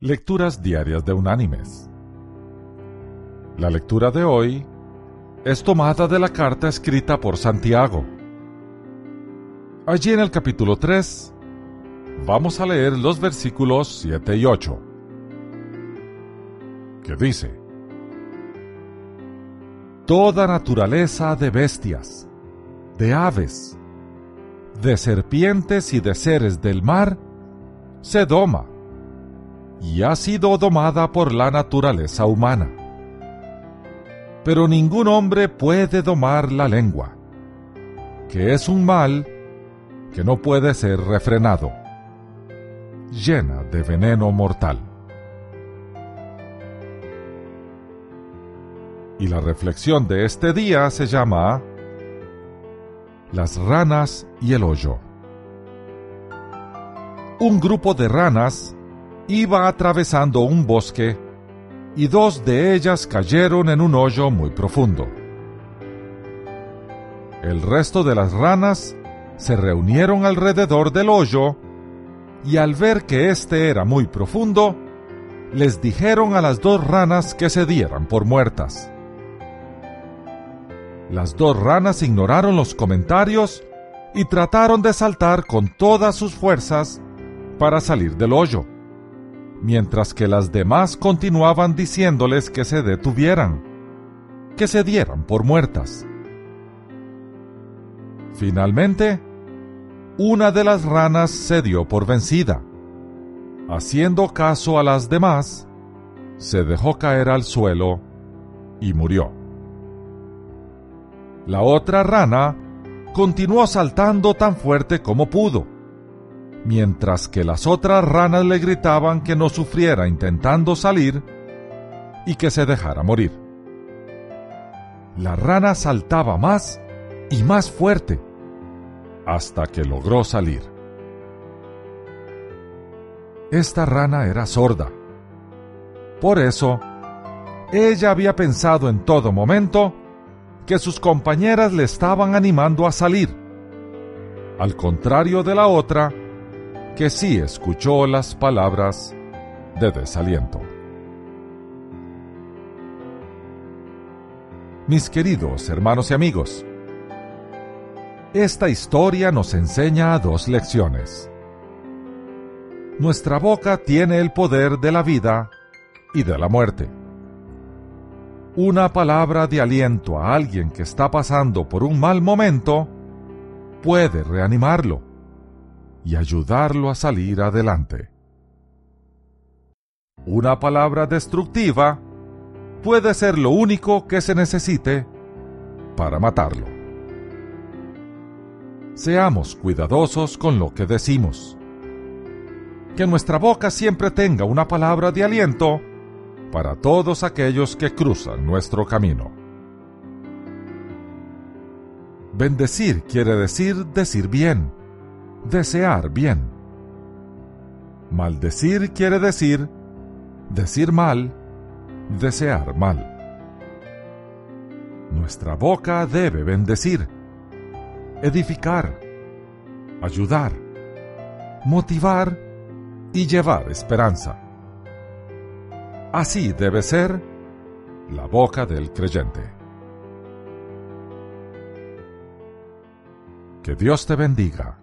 Lecturas Diarias de Unánimes. La lectura de hoy es tomada de la carta escrita por Santiago. Allí en el capítulo 3 vamos a leer los versículos 7 y 8, que dice, Toda naturaleza de bestias, de aves, de serpientes y de seres del mar se doma y ha sido domada por la naturaleza humana. Pero ningún hombre puede domar la lengua, que es un mal que no puede ser refrenado, llena de veneno mortal. Y la reflexión de este día se llama Las ranas y el hoyo. Un grupo de ranas iba atravesando un bosque y dos de ellas cayeron en un hoyo muy profundo. El resto de las ranas se reunieron alrededor del hoyo y al ver que éste era muy profundo, les dijeron a las dos ranas que se dieran por muertas. Las dos ranas ignoraron los comentarios y trataron de saltar con todas sus fuerzas para salir del hoyo mientras que las demás continuaban diciéndoles que se detuvieran, que se dieran por muertas. Finalmente, una de las ranas se dio por vencida. Haciendo caso a las demás, se dejó caer al suelo y murió. La otra rana continuó saltando tan fuerte como pudo mientras que las otras ranas le gritaban que no sufriera intentando salir y que se dejara morir. La rana saltaba más y más fuerte hasta que logró salir. Esta rana era sorda. Por eso, ella había pensado en todo momento que sus compañeras le estaban animando a salir, al contrario de la otra, que sí escuchó las palabras de desaliento. Mis queridos hermanos y amigos, esta historia nos enseña dos lecciones. Nuestra boca tiene el poder de la vida y de la muerte. Una palabra de aliento a alguien que está pasando por un mal momento puede reanimarlo y ayudarlo a salir adelante. Una palabra destructiva puede ser lo único que se necesite para matarlo. Seamos cuidadosos con lo que decimos. Que nuestra boca siempre tenga una palabra de aliento para todos aquellos que cruzan nuestro camino. Bendecir quiere decir decir bien desear bien. Maldecir quiere decir decir mal, desear mal. Nuestra boca debe bendecir, edificar, ayudar, motivar y llevar esperanza. Así debe ser la boca del creyente. Que Dios te bendiga